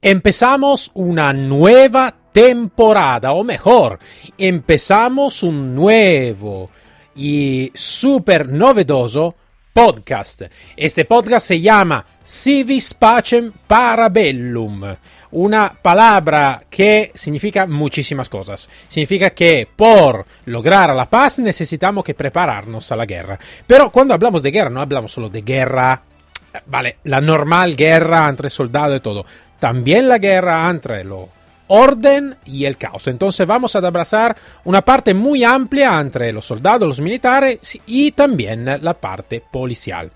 Empezamos una nueva temporada, o mejor, empezamos un nuevo y súper novedoso podcast. Este podcast se llama Civis Pacem Parabellum, una palabra que significa muchísimas cosas. Significa que por lograr la paz necesitamos que prepararnos a la guerra. Pero cuando hablamos de guerra no hablamos solo de guerra, vale, la normal guerra entre soldados y todo también la guerra entre lo orden y el caos. Entonces vamos a abrazar una parte muy amplia entre los soldados, los militares y también la parte policial.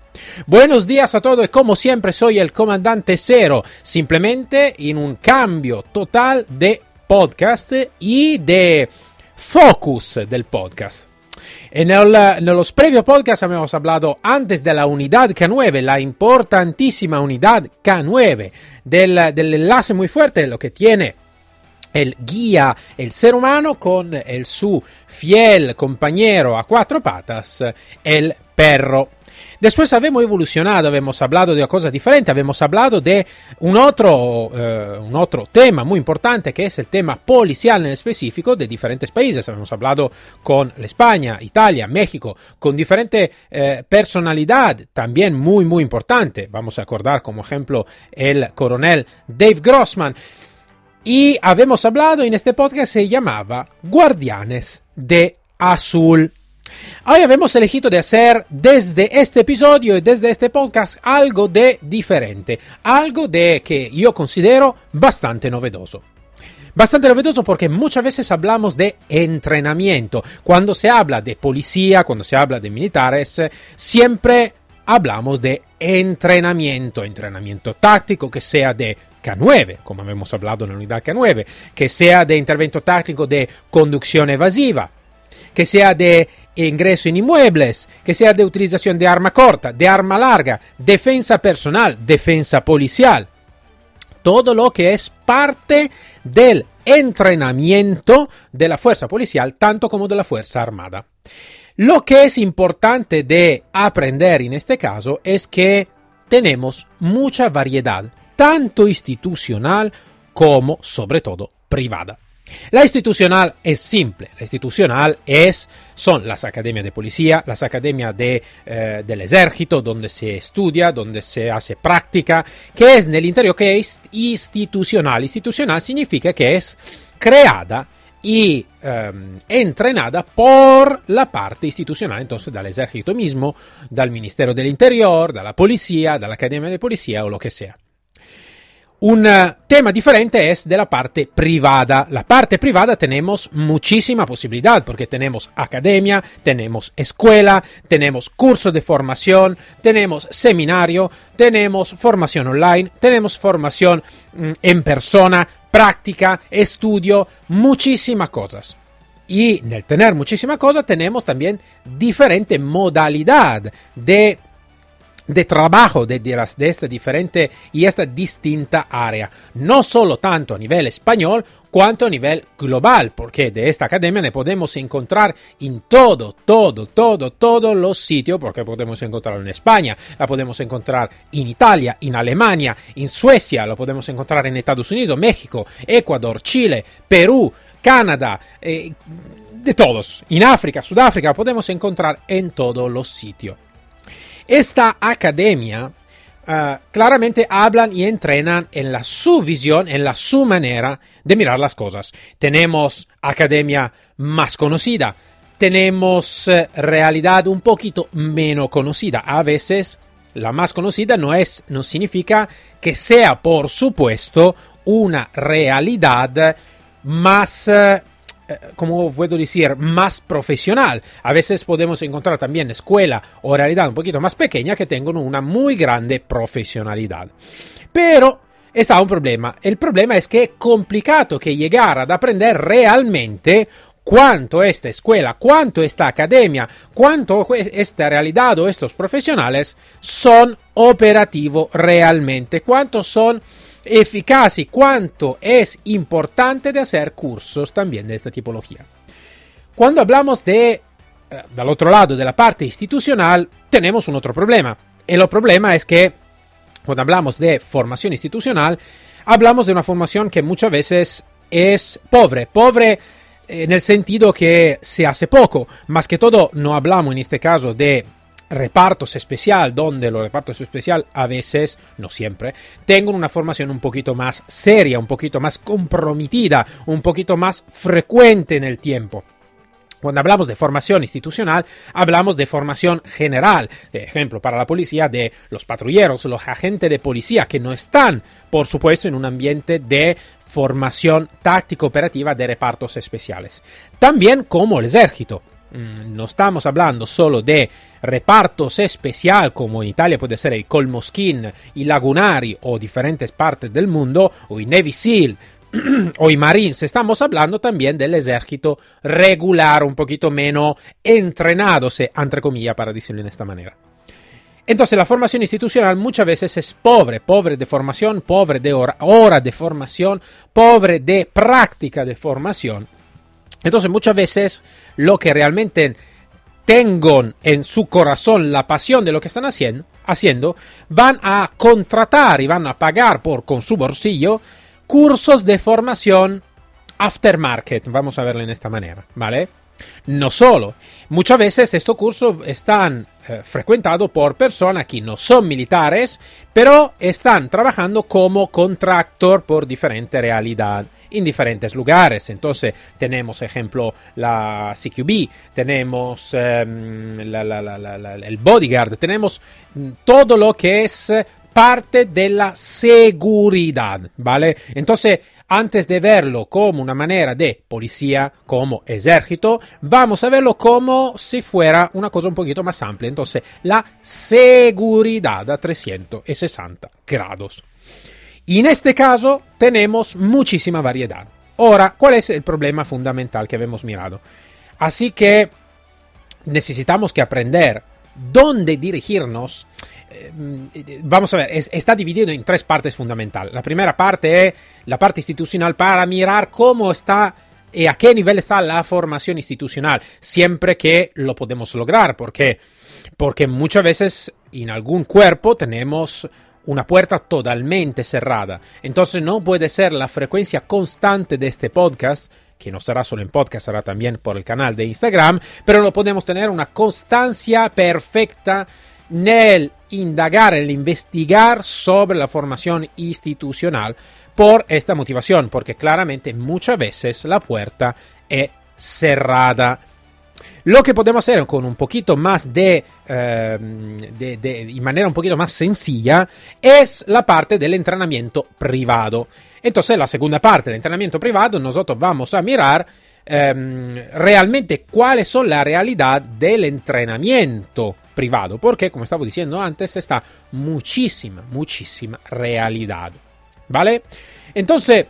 Buenos días a todos como siempre soy el comandante Cero, simplemente en un cambio total de podcast y de focus del podcast. En, los previos podcasts hemos hablado antes de la unidad K9, la importantísima unidad K9, del, enlace muy fuerte, lo que tiene el guía el ser humano con el su fiel compañero a cuatro patas, el perro. Después habíamos evolucionado, habíamos hablado de una cosa diferente, habíamos hablado de un otro, eh, un otro tema muy importante que es el tema policial en específico de diferentes países. Habíamos hablado con España, Italia, México, con diferente eh, personalidad también muy, muy importante. Vamos a acordar como ejemplo el coronel Dave Grossman. Y habíamos hablado en este podcast se llamaba Guardianes de Azul. Hoy hemos elegido de hacer desde este episodio y desde este podcast algo de diferente, algo de que yo considero bastante novedoso. Bastante novedoso porque muchas veces hablamos de entrenamiento. Cuando se habla de policía, cuando se habla de militares, siempre hablamos de entrenamiento, entrenamiento táctico que sea de K9, como hemos hablado en la unidad K9, que sea de intervento táctico de conducción evasiva, que sea de ingreso en inmuebles, que sea de utilización de arma corta, de arma larga, defensa personal, defensa policial. Todo lo que es parte del entrenamiento de la fuerza policial, tanto como de la fuerza armada. Lo que es importante de aprender en este caso es que tenemos mucha variedad, tanto institucional como, sobre todo, privada. La institucional es simple, la institucional es, son las academias de policía, las academias de, eh, del ejército, donde se estudia, donde se hace práctica, que es en el interior que es institucional. Institucional significa que es creada y um, entrenada por la parte institucional, entonces del ejército mismo, del Ministerio del Interior, de la policía, de la Academia de Policía o lo que sea. Un tema diferente es de la parte privada. La parte privada tenemos muchísima posibilidad porque tenemos academia, tenemos escuela, tenemos cursos de formación, tenemos seminario, tenemos formación online, tenemos formación mm, en persona, práctica, estudio, muchísimas cosas. Y en el tener muchísimas cosas tenemos también diferente modalidad de de trabajo de, de, de, esta diferente y esta distinta área, no solo tanto a nivel español cuanto a nivel global, porque de esta academia ne podemos encontrar en todo, todo, todo, todos los sitios, porque podemos encontrarlo en España, la podemos encontrar en Italia, en Alemania, en Suecia, lo podemos encontrar en Estados Unidos, México, Ecuador, Chile, Perú, Canadá, eh, de todos, en África, Sudáfrica, podemos encontrar en todos los sitios. Esta academia uh, claramente hablan y entrenan en la su visión, en la su manera de mirar las cosas. Tenemos academia más conocida, tenemos uh, realidad un poquito menos conocida. A veces la más conocida no es, no significa que sea, por supuesto, una realidad más eh, como puedo decir, más profesional. A veces podemos encontrar también escuela o realidad un poquito más pequeña que tengan una muy grande profesionalidad. Pero está un problema. El problema es que es complicado que llegar a aprender realmente cuánto esta escuela, cuánto esta academia, cuánto esta realidad o estos profesionales son operativos realmente, cuántos son eficaz y cuánto es importante de hacer cursos también de esta tipología. Cuando hablamos de, eh, del otro lado, de la parte institucional, tenemos un otro problema. El problema es que cuando hablamos de formación institucional, hablamos de una formación que muchas veces es pobre, pobre en el sentido que se hace poco, más que todo no hablamos en este caso de repartos especial, donde los repartos especial a veces, no siempre, tengan una formación un poquito más seria, un poquito más comprometida, un poquito más frecuente en el tiempo. Cuando hablamos de formación institucional, hablamos de formación general. De ejemplo, para la policía, de los patrulleros, los agentes de policía que no están, por supuesto, en un ambiente de formación táctico operativa de repartos especiales. También como el ejército. Mm, no estamos hablando solo de repartos especial como en Italia puede ser el Colmoskin, y Lagunari o diferentes partes del mundo, o i Navy SEAL, o y Marines, estamos hablando también del ejército regular, un poquito menos entrenado, entre comillas, para decirlo de esta manera. Entonces la formación institucional muchas veces es pobre, pobre de formación, pobre de hora, hora de formación, pobre de práctica de formación. Entonces muchas veces lo que realmente tengan en su corazón la pasión de lo que están haciendo, haciendo van a contratar y van a pagar por con su bolsillo cursos de formación aftermarket, vamos a verlo en esta manera, ¿vale? No solo, muchas veces estos cursos están eh, frecuentados por personas que no son militares, pero están trabajando como contractor por diferente realidad en diferentes lugares. Entonces tenemos, ejemplo, la CQB, tenemos em, el bodyguard, tenemos mm, todo lo que es parte de la seguridad, ¿vale? Entonces, antes de verlo como una manera de policía, como ejército, vamos a verlo como si fuera una cosa un poquito más amplia. Entonces, la seguridad a 360 grados. Y en este caso tenemos muchísima variedad. Ahora, ¿cuál es el problema fundamental que hemos mirado? Así que necesitamos que aprender dónde dirigirnos eh, vamos a ver, está dividido en tres partes fundamentales. La primera parte es la parte institucional para mirar cómo está y a qué nivel está la formación institucional, siempre que lo podemos lograr, porque porque muchas veces en algún cuerpo tenemos una puerta totalmente cerrada. Entonces no puede ser la frecuencia constante de este podcast, que no será solo en podcast, será también por el canal de Instagram, pero no podemos tener una constancia perfecta nel indagar, el investigar sobre la formación institucional por esta motivación, porque claramente muchas veces la puerta es cerrada. Lo que podemos hacer con un poquito más de, eh, de, de, manera un poquito más sencilla, es la parte del entrenamiento privado. Entonces, la segunda parte del entrenamiento privado, nosotros vamos a mirar eh, realmente cuáles son la realidad del entrenamiento privado, porque como estaba diciendo antes, está muchísima, muchísima realidad. ¿Vale? Entonces,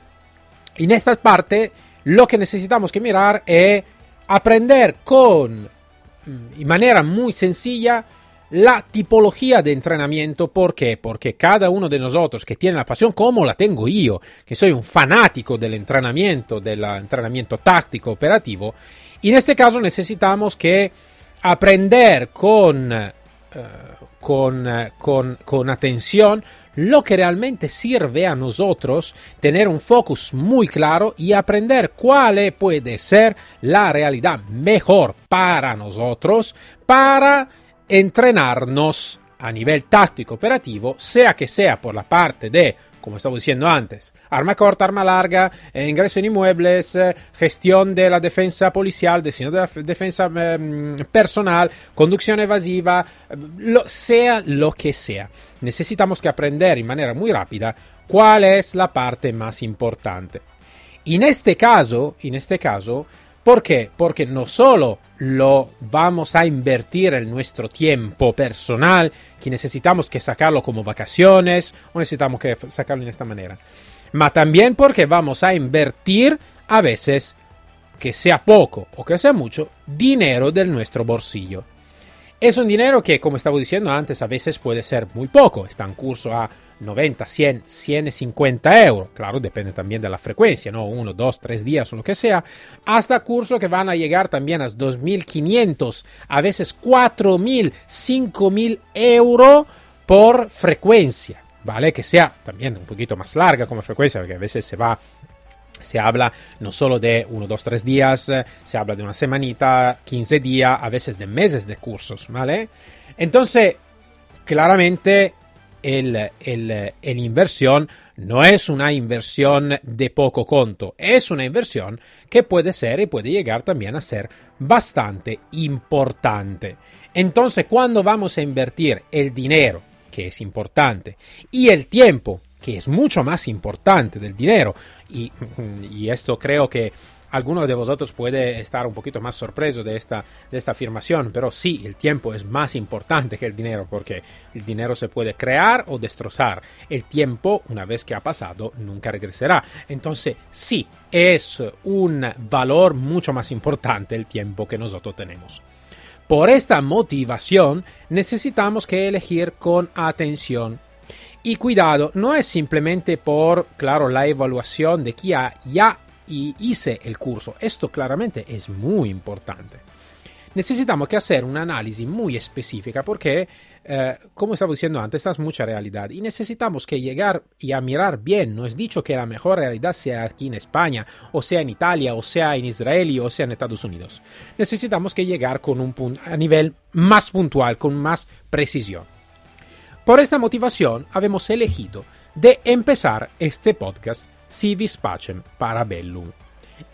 en esta parte, lo que necesitamos que mirar es aprender con, mm, manera muy sencilla, la tipología de entrenamiento. ¿Por qué? Porque cada uno de nosotros que tiene la pasión, como la tengo yo, que soy un fanático del entrenamiento, del entrenamiento táctico operativo, en este caso necesitamos que aprender con, eh, con, eh, con, con atención lo que realmente sirve a nosotros, tener un focus muy claro y aprender cuál puede ser la realidad mejor para nosotros para entrenarnos a nivel táctico operativo, sea que sea por la parte de como estaba diciendo antes. Arma corta, arma larga, eh, ingreso en inmuebles, eh, gestión de la defensa policial, diseño de la defensa eh, personal, conducción evasiva, sea lo que sea. Necesitamos que aprender en manera muy rápida cuál es la parte más importante. En este caso, en este caso, ¿por qué? Porque no solo lo vamos a invertir en nuestro tiempo personal, que necesitamos que sacarlo como vacaciones o necesitamos que sacarlo en esta manera. Ma también porque vamos a invertir a veces, que sea poco o que sea mucho, dinero del nuestro bolsillo. Es un dinero que, como estaba diciendo antes, a veces puede ser muy poco. Está en curso a 90, 100, 150 euros. Claro, depende también de la frecuencia, ¿no? Uno, dos, tres días o lo que sea. Hasta cursos que van a llegar también a 2.500, a veces 4.000, 5.000 euros por frecuencia. ¿vale? Que sea también un poquito más larga como frecuencia, porque a veces se va se habla no solo de uno, dos, tres días, se habla de una semanita, 15 días, a veces de meses de cursos, ¿vale? Entonces, claramente, el, el, el, inversión no es una inversión de poco conto, es una inversión que puede ser y puede llegar también a ser bastante importante. Entonces, cuando vamos a invertir el dinero, que es importante, y el tiempo, que es mucho más importante del dinero, y, y esto creo que alguno de vosotros puede estar un poquito más sorpreso de esta, de esta afirmación, pero sí, el tiempo es más importante que el dinero porque el dinero se puede crear o destrozar. El tiempo, una vez que ha pasado, nunca regresará. Entonces, sí, es un valor mucho más importante el tiempo que nosotros tenemos. Por esta motivación necesitamos que elegir con atención. Y cuidado, no es simplemente por, claro, la evaluación de que ya y hice el curso. Esto claramente es muy importante. Necesitamos que hacer una análisis muy específica porque, eh, como estaba diciendo antes, es mucha realidad y necesitamos que llegar y a mirar bien. No es dicho que la mejor realidad sea aquí en España, o sea en Italia, o sea en Israel, o sea en Estados Unidos. Necesitamos que llegar con un a nivel más puntual, con más precisión. Por esta motivación, hemos elegido de empezar este podcast si vis pacem parabellum.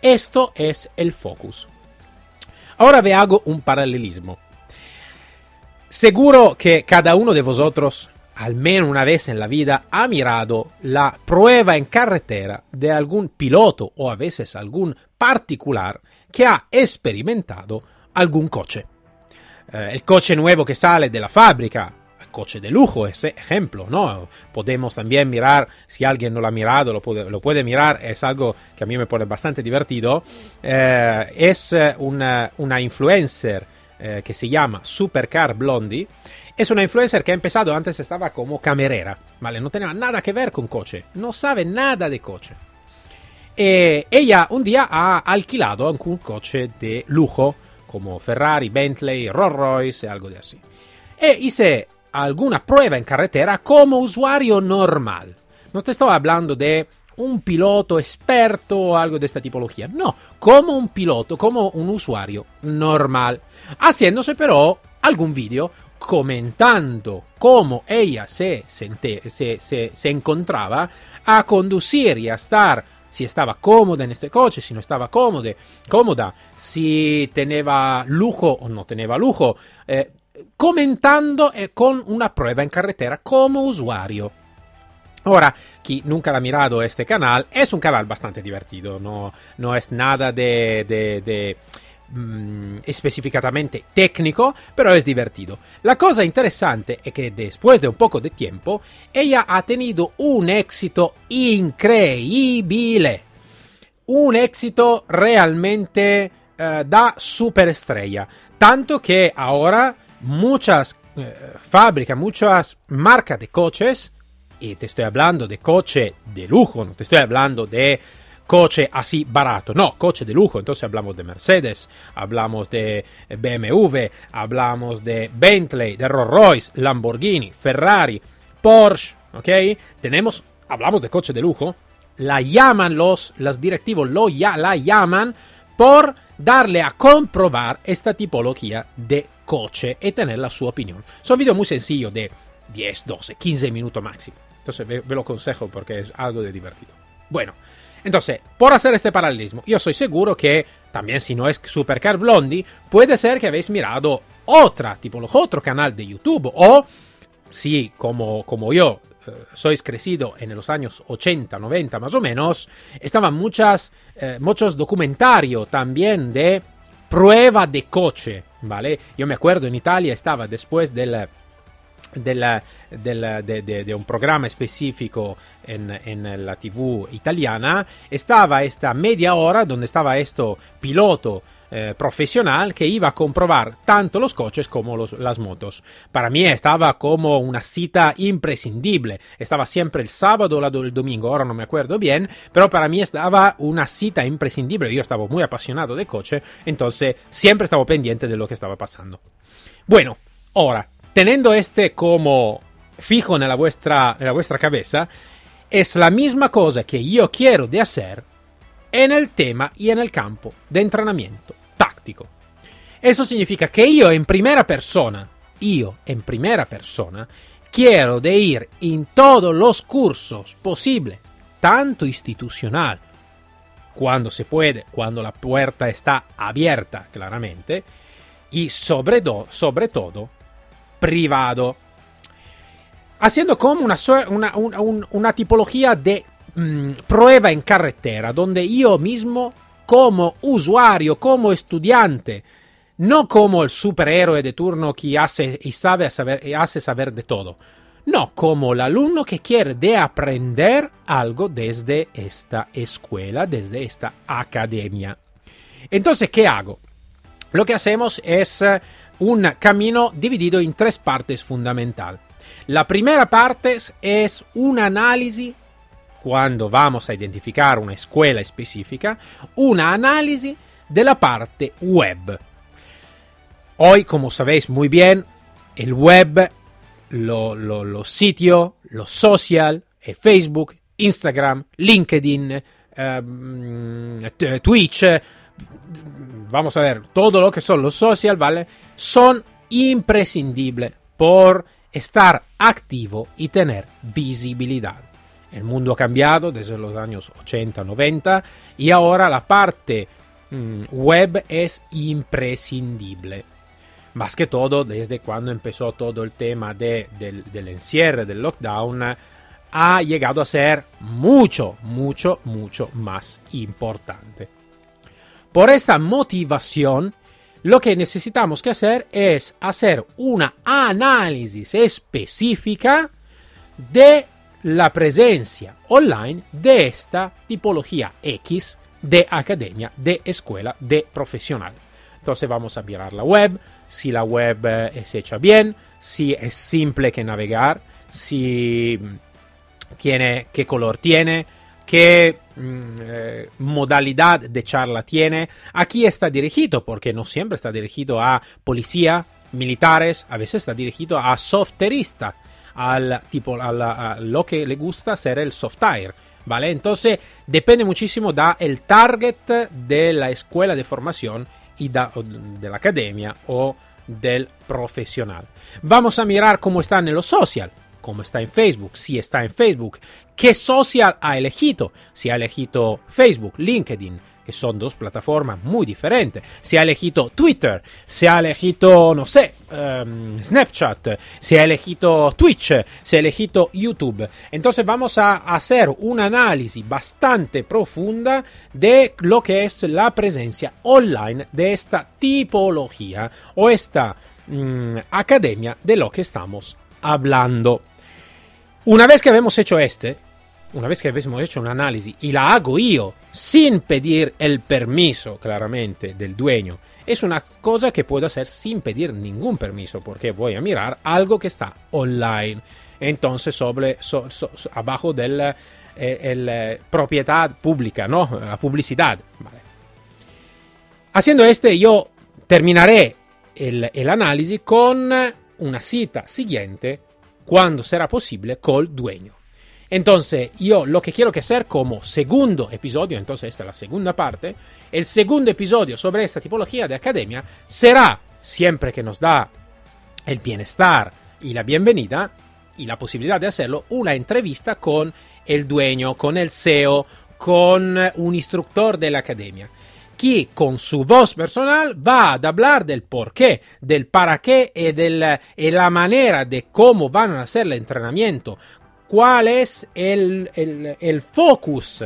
Esto es el focus. Ahora ve hago un paralelismo. Seguro que cada uno de vosotros, al menos una vez en la vida, ha mirado la prueba en carretera de algún piloto o a veces algún particular que ha experimentado algún coche. Eh, el coche nuevo que sale de la fábrica, coche de lujo, ese ejemplo, ¿no? Podemos también mirar, si alguien no lo ha mirado, lo puede, mirar, es algo que a mí me pone bastante divertido. Eh, es eh, una, una influencer eh, que se llama Supercar Blondie. Es una influencer que ha empezado, antes estaba como camerera, ¿vale? No tenía nada que ver con coche, no sabe nada de coche. Ella un día ha alquilado un coche de lujo, como Ferrari, Bentley, Rolls Royce, algo de así. E hice alguna prueba en carretera como usuario normal. No te estoy hablando de un piloto experto o algo de esta tipología. No, como un piloto, como un usuario normal. Haciéndose pero algún vídeo comentando cómo ella se, sente, se, se, se, encontraba a conducir y a estar, si estaba cómoda en este coche, si no estaba cómoda, cómoda si tenía lujo o no tenía lujo, eh, comentando eh, con una prueba en carretera como usuario. Ahora, quien nunca ha mirado este canal, es un canal bastante divertido, no, no es nada de, de, de mm, específicamente técnico, pero es divertido. La cosa interesante es que después de un poco de tiempo, ella ha tenido un éxito increíble. Un éxito realmente uh, da superestrella. Tanto que ahora muchas eh, fábricas, muchas marcas de coches, y te estoy hablando de coche de lujo, no te estoy hablando de coche así barato, no, coche de lujo, entonces hablamos de Mercedes, hablamos de BMW, hablamos de Bentley, de Rolls Royce, Lamborghini, Ferrari, Porsche, ¿ok? Tenemos, hablamos de coche de lujo, la llaman los, los directivos, lo, ya, la llaman por darle a comprobar esta tipología de coche y tener la su opinión. Son videos muy sencillos de 10, 12, 15 minutos máximo. Entonces ve, ve lo consejo porque es algo de divertido. Bueno, entonces, por hacer este paralelismo, yo soy seguro que también si no es Supercar Blondie, puede ser que habéis mirado otra tipología, otro canal de YouTube o si como, como yo eh, sois crecido en los años 80, 90 más o menos, estaban muchas, eh, muchos documentarios también de prueba de coche, ¿vale? Yo me acuerdo en Italia estaba después del, del, del, de, de, de, un programa específico en, en, la TV italiana, estaba esta media hora donde estaba esto piloto eh, profesional que iba a comprobar tanto los coches como los, las motos. Para mí estaba como una cita imprescindible. Estaba siempre el sábado o el domingo, ahora no me acuerdo bien, pero para mí estaba una cita imprescindible. Yo estaba muy apasionado de coche, entonces siempre estaba pendiente de lo que estaba pasando. Bueno, ahora, teniendo este como fijo en la vuestra, en la vuestra cabeza, es la misma cosa que yo quiero de hacer en el tema y en el campo de entrenamiento Eso significa que yo en primera persona, yo en primera persona, quiero de ir en todos los cursos posibles, tanto institucional, cuando se puede, cuando la puerta está abierta claramente, y sobre, do, sobre todo privado, haciendo como una, una, una, una tipología de mmm, prueba en carretera, donde yo mismo, como usuario, como estudiante, no como el superhéroe de turno que hace y sabe saber, y hace saber de todo, no como el alumno que quiere de aprender algo desde esta escuela, desde esta academia. Entonces, ¿qué hago? Lo que hacemos es eh, un camino dividido en tres partes fundamentales. La primera parte es un análisis, cuando vamos a identificar una escuela específica, una análisis de la parte web. Hoy, como sabéis muy bien, el web, los lo, lo sitios, los social, el Facebook, Instagram, LinkedIn, eh, Twitch, vamos a ver, todo lo que son los social, ¿vale? Son imprescindibles por estar activo y tener visibilidad. El mundo ha cambiado desde los años 80, 90 y ahora la parte mmm, web es imprescindible. Más que todo desde cuando empezó todo el tema de, del, del encierre, del lockdown, ha llegado a ser mucho, mucho, mucho más importante. Por esta motivación, lo que necesitamos que hacer es hacer una análisis específica de la presencia online de esta tipología X de academia, de escuela, de profesional. Entonces vamos a mirar la web, si la web es hecha bien, si es simple que navegar, si tiene, qué color tiene, qué mm, eh, modalidad de charla tiene, a quién está dirigido, porque no siempre está dirigido a policía, militares, a veces está dirigido a softerista, al tipo, a, la, a lo que le gusta ser el software. ¿Vale? Entonces depende muchísimo del target de la escuela de formación y da, de la academia o del profesional. Vamos a mirar cómo está en los social, cómo está en Facebook, si está en Facebook, qué social ha elegido, si ha elegido Facebook, LinkedIn, que son dos plataformas muy diferentes, si ha elegido Twitter, si ha elegido, no sé, um, Snapchat, si ha elegido Twitch, si ha elegido YouTube. Entonces vamos a hacer un análisis bastante profunda de lo que es la presencia online de esta tipología o esta um, academia de lo que estamos hablando. Una vez que hemos hecho este, una vez que hemos hecho un análisis y la hago yo sin pedir el permiso claramente del dueño, es una cosa que puedo hacer sin pedir ningún permiso porque voy a mirar algo que está online. Entonces sobre, so, so, so, abajo del eh, eh, propiedad pública, ¿no? La publicidad. Vale. Haciendo este yo terminaré el análisis con una cita siguiente cuando será posible col dueño. Entonces, yo lo que quiero que hacer como segundo episodio, entonces esta es la segunda parte, el segundo episodio sobre esta tipología de academia será, siempre que nos da el bienestar y la bienvenida y la posibilidad de hacerlo, una entrevista con el dueño, con el CEO, con un instructor de la academia que con su voz personal va a hablar del por qué, del para qué y, del, y la manera de cómo van a hacer el entrenamiento, cuál es el, el, el focus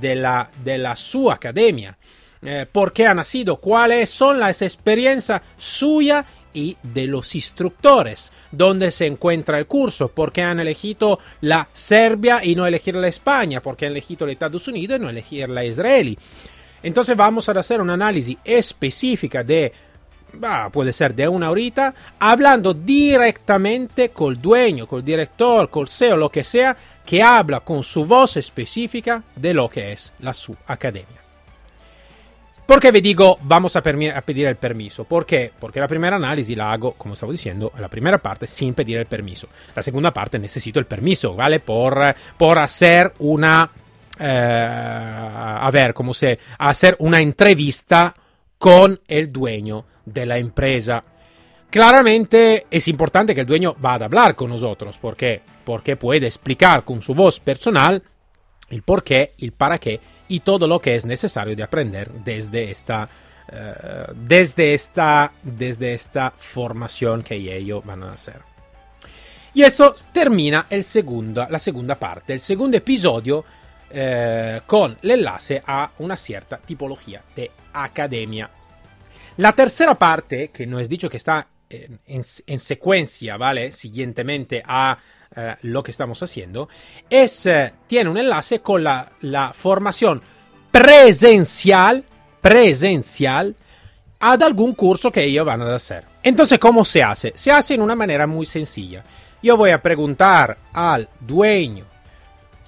de la, de la su academia, eh, por qué ha nacido, cuáles son las experiencias suyas y de los instructores, dónde se encuentra el curso, por qué han elegido la Serbia y no elegir la España, por qué han elegido los Estados Unidos y no elegir la Israel. Entonces vamos a hacer un análisis específica de, bah, puede ser de una horita, hablando directamente col dueño, col director, col CEO, lo que sea, que habla con su voz específica de lo que es la su academia. ¿Por qué me digo vamos a, pedir el permiso? ¿Por qué? Porque la primera análisis la hago, como estaba diciendo, la primera parte sin pedir el permiso. La segunda parte necesito el permiso, ¿vale? Por, por hacer una... Eh, a ver, ¿cómo se... Hacer una entrevista con el dueño de la empresa. Claramente es importante que el dueño vaya a hablar con nosotros. ¿Por qué? Porque puede explicar con su voz personal el por qué, el para qué y todo lo que es necesario de aprender desde esta, uh, desde esta, desde esta formación que ellos van a hacer. Y esto termina el segundo, la segunda parte, el segundo episodio eh, con el enlace a una cierta tipología de academia. La tercera parte, que no es dicho que está en, en, en secuencia, ¿vale? Siguientemente a eh, lo que estamos haciendo, es, eh, tiene un enlace con la, la, formación presencial, presencial, ad algún curso que ellos van a hacer. Entonces, ¿cómo se hace? Se hace en una manera muy sencilla. Yo voy a preguntar al dueño,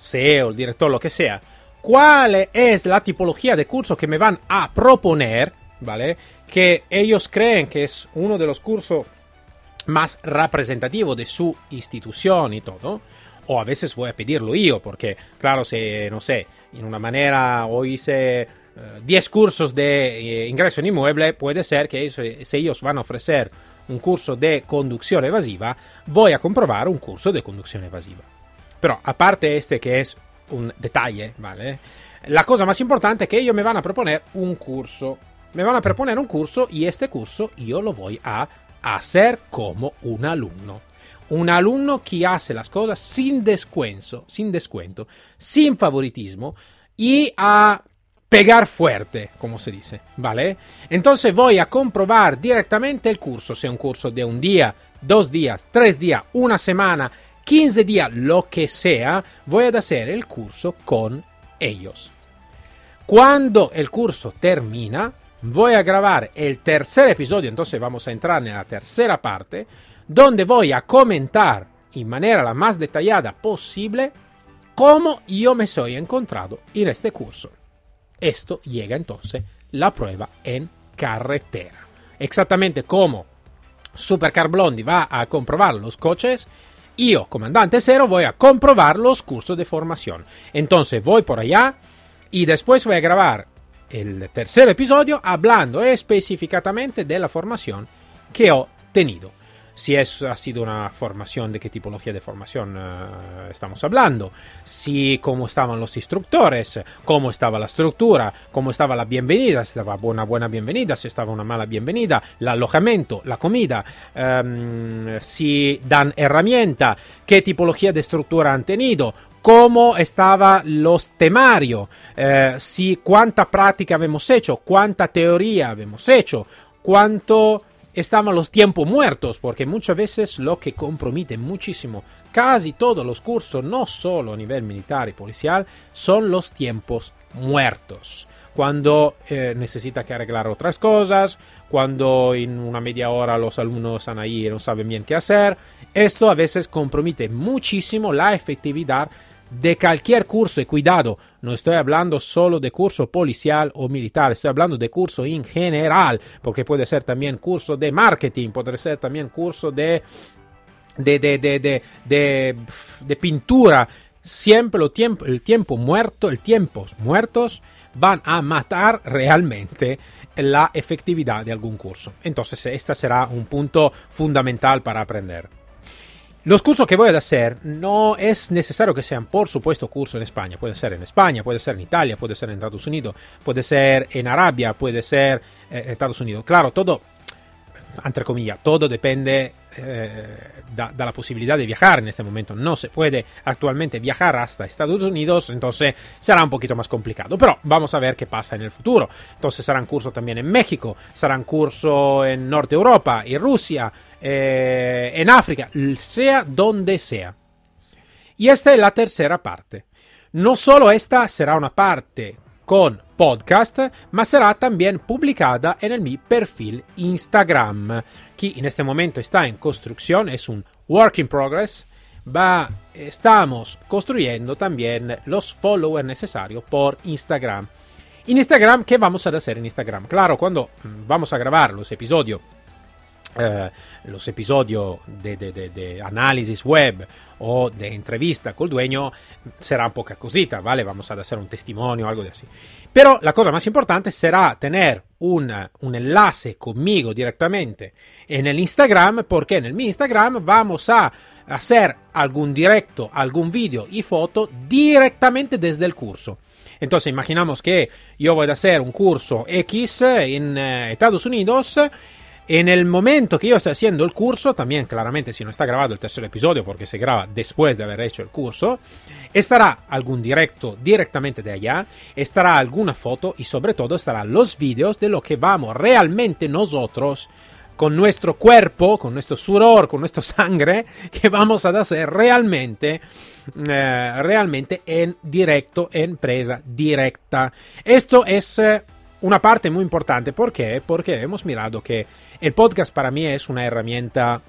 CEO, el director, lo que sea, cuál es la tipología de curso que me van a proponer, ¿vale? Que ellos creen que es uno de los cursos más representativo de su institución y todo, o a veces voy a pedirlo yo, porque claro, si, no sé, en una manera o hice 10 uh, cursos de eh, ingreso en inmueble, puede ser que si ellos van a ofrecer un curso de conducción evasiva, voy a comprobar un curso de conducción evasiva. Pero aparte este que es un detalle, ¿vale? La cosa más importante es que ellos me van a proponer un curso. Me van a proponer un curso y este curso yo lo voy a hacer como un alumno. Un alumno que hace las cosas sin descuento, sin descuento, sin favoritismo y a pegar fuerte, como se dice, ¿vale? Entonces voy a comprobar directamente el curso, sea un curso de un día, dos días, tres días, una semana, 15 días, lo que sea, voy a hacer el curso con ellos. Cuando el curso termina, voy a grabar el tercer episodio, entonces vamos a entrar en la tercera parte, donde voy a comentar en manera la más detallada posible cómo yo me soy encontrado en este curso. Esto llega entonces la prueba en carretera. Exactamente como Supercar Blondie va a comprobar los coches, yo, comandante cero, voy a comprobar los cursos de formación. Entonces voy por allá y después voy a grabar el tercer episodio hablando específicamente de la formación que he tenido. Si es, ha sido una formación, de qué tipología de formación uh, estamos hablando, si cómo estaban los instructores, cómo estaba la estructura, cómo estaba la bienvenida, si estaba una buena bienvenida, si estaba una mala bienvenida, el alojamiento, la comida, um, si dan herramienta, qué tipología de estructura han tenido, cómo estaba los temarios, eh, si cuánta práctica habíamos hecho, cuánta teoría habíamos hecho, cuánto estaban los tiempos muertos, porque muchas veces lo que compromete muchísimo casi todos los cursos, no solo a nivel militar y policial, son los tiempos muertos. Cuando eh, necesita que arreglar otras cosas, cuando en una media hora los alumnos están ahí y no saben bien qué hacer, esto a veces compromete muchísimo la efectividad de cualquier curso, y cuidado, no estoy hablando solo de curso policial o militar, estoy hablando de curso en general, porque puede ser también curso de marketing, puede ser también curso de, de, de, de, de, pintura. Siempre el tiempo, el tiempo muerto, el tiempo muertos van a matar realmente la efectividad de algún curso. Entonces, este será un punto fundamental para aprender. Los cursos que voy a hacer no es necesario que sean, por supuesto, cursos en España. Puede ser en España, puede ser en Italia, puede ser en Estados Unidos, puede ser en Arabia, puede ser eh, en Estados Unidos. Claro, todo, entre comillas, todo depende eh, la posibilidad de viajar en este momento. No se puede actualmente viajar hasta Estados Unidos, entonces será un poquito más complicado. Pero vamos a ver qué pasa en el futuro. Entonces serán cursos también en México, serán cursos en Norte Europa, en Rusia, eh, en África, sea donde sea. Y esta es la tercera parte. No solo esta será una parte con podcast, ma será también publicada en el mi perfil Instagram, que en este momento está en construcción, es un work in progress. Va, estamos construyendo también los followers necesarios por Instagram. En Instagram, ¿qué vamos a hacer en Instagram? Claro, cuando mm, vamos a grabar los episodios eh, de, de, de, análisis web o de entrevista con el dueño será un poca cosita, ¿vale? Vamos a hacer un testimonio o algo de así. Pero la cosa más importante será tener un, un enlace conmigo directamente en el Instagram, porque en el Instagram vamos a hacer algún directo, algún vídeo y foto directamente desde el curso. Entonces, imaginamos que yo voy a hacer un curso X en eh, Estados Unidos en el momento que yo estoy haciendo el curso, también claramente si no está grabado el tercer episodio porque se graba después de haber hecho el curso, estará algún directo directamente de allá, estará alguna foto y sobre todo estarán los vídeos de lo que vamos realmente nosotros con nuestro cuerpo, con nuestro sudor, con nuestra sangre, que vamos a hacer realmente, eh, realmente en directo, en presa directa. Esto es eh, una parte muy importante. ¿Por qué? Porque hemos mirado que el podcast para mí es una herramienta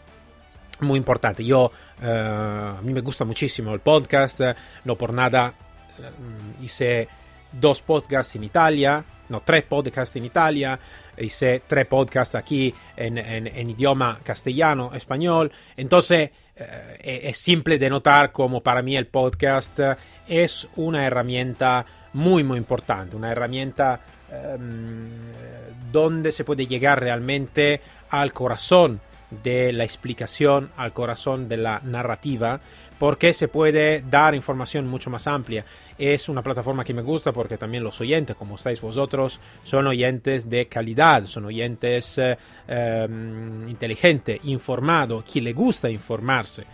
muy importante. Yo, uh, a mí me gusta muchísimo el podcast, no por nada um, hice dos podcasts en Italia, no, tres podcasts en Italia, hice tres podcasts aquí en, idioma castellano, español. Entonces, uh, es simple de notar como para mí el podcast es una herramienta muy, muy importante, una herramienta donde se puede llegar realmente al corazón de la explicación, al corazón de la narrativa, porque se puede dar información mucho más amplia. Es una plataforma que me gusta porque también los oyentes, como estáis vosotros, son oyentes de calidad, son oyentes eh, eh, inteligentes, informados, que le gusta informarse.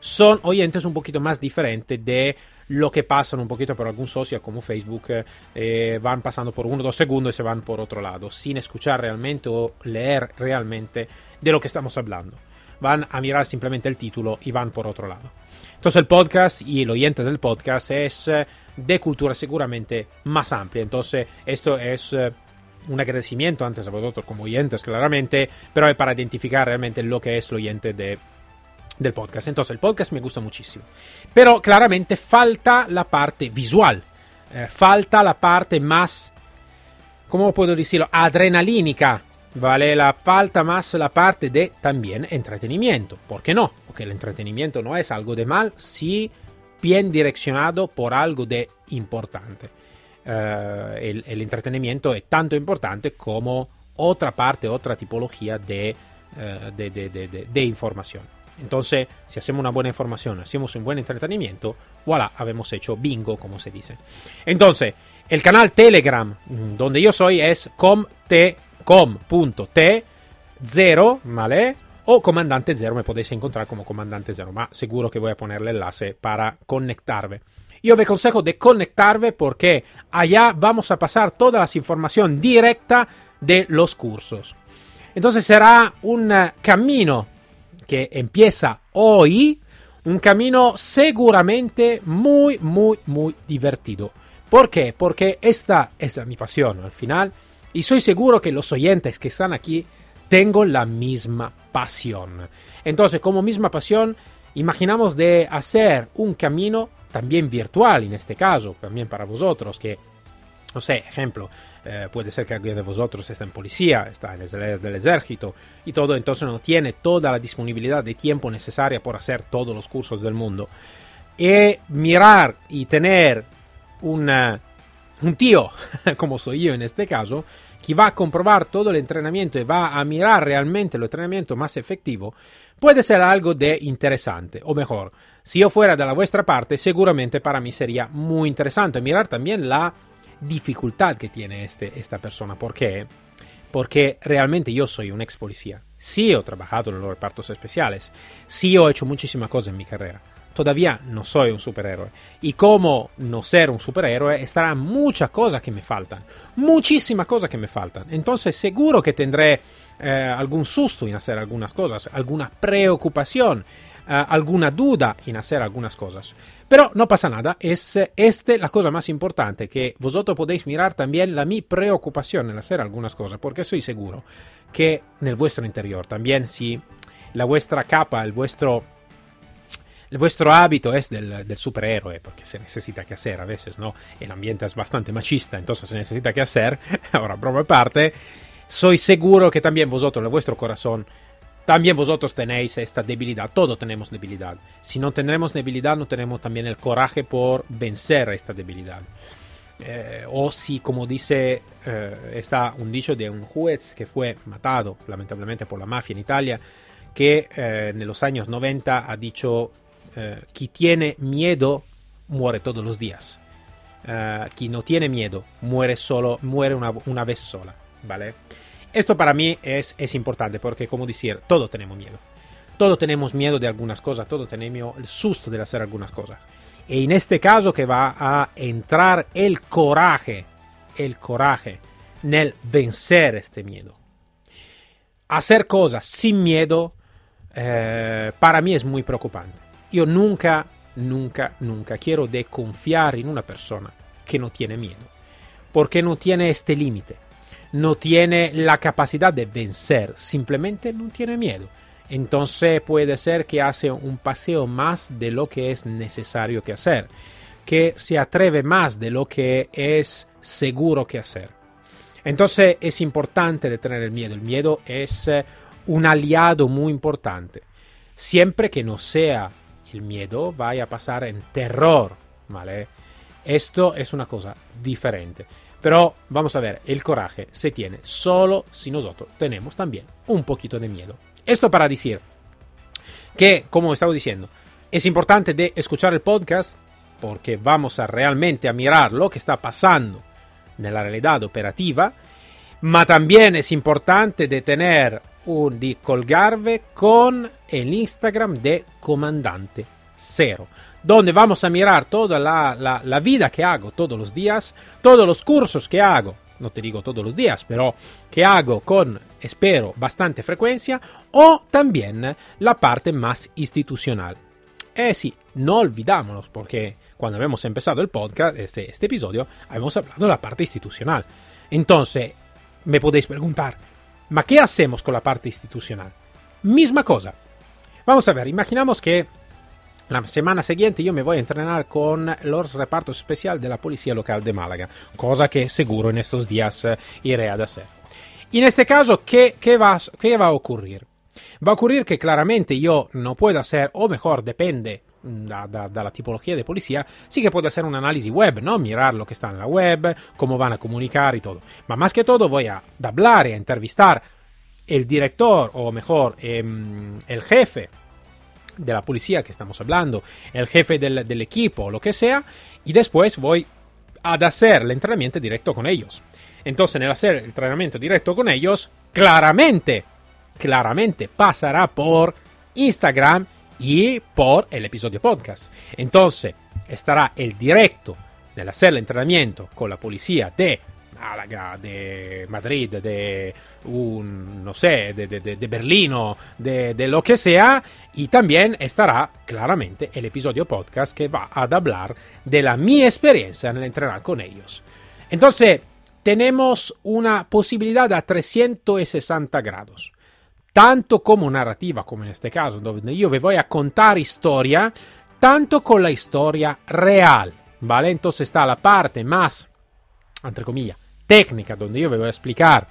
Son oyentes un poquito más diferentes de lo que pasan un poquito por algún social como Facebook, eh, van pasando por uno o dos segundos y se van por otro lado, sin escuchar realmente o leer realmente de lo que estamos hablando. Van a mirar simplemente el título y van por otro lado. Entonces el podcast y el oyente del podcast es eh, de cultura seguramente más amplia. Entonces esto es eh, un agradecimiento antes a vosotros como oyentes claramente, pero es para identificar realmente lo que es el oyente de del podcast. Entonces, el podcast me gusta muchísimo. Pero claramente falta la parte visual. Eh, falta la parte más, ¿cómo puedo decirlo? Adrenalínica. ¿Vale? La falta más la parte de también entretenimiento. ¿Por qué no? Porque el entretenimiento no es algo de mal si bien direccionado por algo de importante. Uh, el, entretenimiento es tanto importante como otra parte, otra tipología de, uh, de, de, de información. Entonces, si hacemos una buena información, hacemos un buen entretenimiento, voilà, habemos hecho bingo, como se dice. Entonces, el canal Telegram, mm, donde yo soy, es com.t0, ¿vale? O Comandante Zero, me podéis encontrar como Comandante Zero, ma seguro que voy a ponerle el enlace para conectarme. Yo os aconsejo de conectarme porque allá vamos a pasar todas las informaciones directa de los cursos. Entonces será un camino que empieza hoy, un camino seguramente muy, muy, muy divertido. ¿Por qué? Porque esta es mi pasión al final y soy seguro que los oyentes que están aquí tengo la misma pasión. Entonces, como misma pasión, imaginamos de hacer un camino también virtual en este caso, también para vosotros, que, no sé, ejemplo, eh, puede ser que alguien de vosotros esté en policía, está en el del ejército y todo, entonces no tiene toda la disponibilidad de tiempo necesaria por hacer todos los cursos del mundo. Y mirar y tener una, un tío, como soy yo en este caso, que va a comprobar todo el entrenamiento y va a mirar realmente el entrenamiento más efectivo, puede ser algo de interesante, o mejor, si yo fuera de la vuestra parte, seguramente para mí sería muy interesante mirar también la dificultad que tiene este, esta persona. ¿Por qué? Porque realmente yo soy un ex policía. Sí he trabajado en los repartos especiales. Sí he hecho muchísimas cosas en mi carrera. Todavía no soy un superhéroe. Y como no ser un superhéroe, estarán muchas cosas que me faltan. Muchísimas cosas que me faltan. Entonces seguro que tendré eh, algún susto en hacer algunas cosas, alguna preocupación, eh, alguna duda en hacer algunas cosas. Pero no pasa nada, es este la cosa más importante, que vosotros podéis mirar también la mi preocupación en hacer algunas cosas, porque estoy seguro que en el vuestro interior también si la vuestra capa, el vuestro, vuestro hábito es del, del, superhéroe, porque se necesita que hacer a veces, ¿no? El ambiente es bastante machista, entonces se necesita que hacer. Ahora, broma aparte, soy seguro que también vosotros, en vuestro corazón, también vosotros tenéis esta debilidad, todos tenemos debilidad. Si no tenemos debilidad, no tenemos también el coraje por vencer esta debilidad. Eh, o si, como dice, eh, está un dicho de un juez que fue matado lamentablemente por la mafia en Italia, que eh, en los años 90 ha dicho, quien tiene miedo muere todos los días. quien no tiene miedo muere solo, muere una, una vez sola, ¿vale? Esto para mí es, es importante porque, como decir, todos tenemos miedo. Todos tenemos miedo de algunas cosas, todos tenemos el susto de hacer algunas cosas. Y en este caso que va a entrar el coraje, el coraje en vencer este miedo. Hacer cosas sin miedo eh, para mí es muy preocupante. Yo nunca, nunca, nunca quiero de confiar en una persona que no tiene miedo, porque no tiene este límite no tiene la capacidad de vencer, simplemente no tiene miedo. Entonces puede ser que hace un paseo más de lo que es necesario que hacer, que se atreve más de lo que es seguro que hacer. Entonces es importante de tener el miedo. El miedo es eh, un aliado muy importante. Siempre que no sea el miedo, vaya a pasar en terror, ¿vale? Esto es una cosa diferente. Pero vamos a ver, el coraje se tiene solo si nosotros tenemos también un poquito de miedo. Esto para decir que, como estaba diciendo, es importante de escuchar el podcast porque vamos a realmente a mirar lo que está pasando en la realidad operativa, ma también es importante de tener un di colgarve con el Instagram de Comandante Cero, donde vamos a mirar toda la, vida que hago todos los días, todos los cursos que hago, no te digo todos los días, pero que hago con, espero, bastante frecuencia, o también la parte más institucional. Eh sí, no olvidámonos, porque cuando hemos empezado el podcast, este, este episodio, hemos hablado de la parte institucional. Entonces, me podéis preguntar, ¿ma qué hacemos con la parte institucional? Misma cosa. Vamos a ver, imaginamos que la semana siguiente yo me voy a entrenar con los repartos especiales de la Policía Local de Málaga, cosa que seguro en estos días iré a hacer. En este caso, ¿qué, qué, va, ¿qué va a ocurrir? Va a ocurrir que claramente yo no puedo hacer, o mejor, depende da, da, dalla tipología de policía, sí que puedo hacer un análisis web, ¿no? Mirar lo que está en la web, cómo van a comunicar y todo. Pero más que todo voy a hablar y a entrevistar el director, o mejor, eh, el jefe de la policía que estamos hablando, el jefe del, equipo, lo que sea, y después voy a hacer el entrenamiento directo con ellos. Entonces, en el hacer el entrenamiento directo con ellos, claramente, claramente pasará por Instagram y por el episodio podcast. Entonces, estará el directo del hacer el entrenamiento con la policía de Málaga, de Madrid, de un, no sé, de, de, de Berlino, de, de, lo que sea. Y también estará claramente el episodio podcast que va a hablar de la mi experiencia en el entrenar con ellos. Entonces, tenemos una posibilidad a 360 grados. Tanto como narrativa, como en este caso, donde yo me voy a contar historia, tanto con la historia real, ¿vale? Entonces está la parte más, entre comillas, técnica, donde yo voy a explicar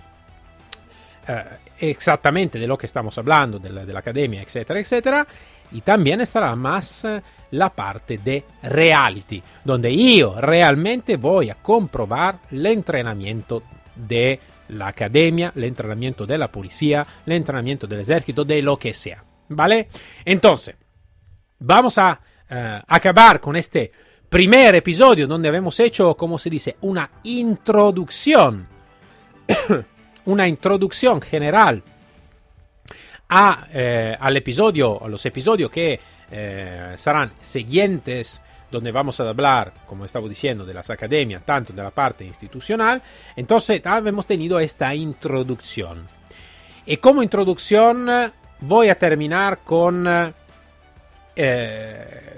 eh, exactamente de lo que estamos hablando, de la, de la, academia, etcétera, etcétera. Y también estará más eh, la parte de reality, donde yo realmente voy a comprobar el entrenamiento de la academia, el entrenamiento de la policía, el entrenamiento del ejército, de lo que sea. ¿Vale? Entonces, vamos a uh, acabar con este primer episodio donde habíamos hecho, como se dice, una introducción, una introducción general a, eh, al episodio, a los episodios que eh, serán siguientes, donde vamos a hablar, como estaba diciendo, de las academias, tanto de la parte institucional. Entonces, hemos tenido esta introducción. Y como introducción voy a terminar con eh,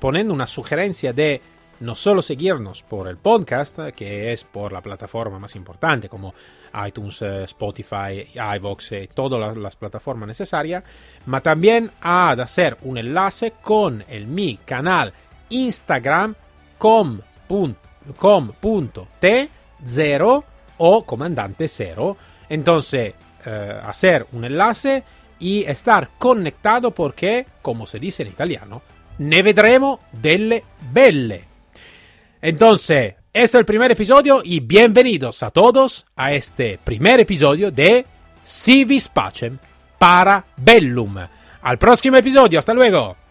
poniendo una sugerencia de no solo seguirnos por el podcast, que es por la plataforma más importante como iTunes, eh, Spotify, iVoox y todas las, las plataformas necesarias, ma también a hacer un enlace con el mi canal Instagram com.t0 o comandante 0. Entonces, eh, hacer un enlace y estar conectado porque, como se dice en italiano, ne vedremo delle belle. Entonces, esto es el primer episodio y bienvenidos a todos a este primer episodio de Civis Pacem para Bellum. Al próximo episodio, hasta luego.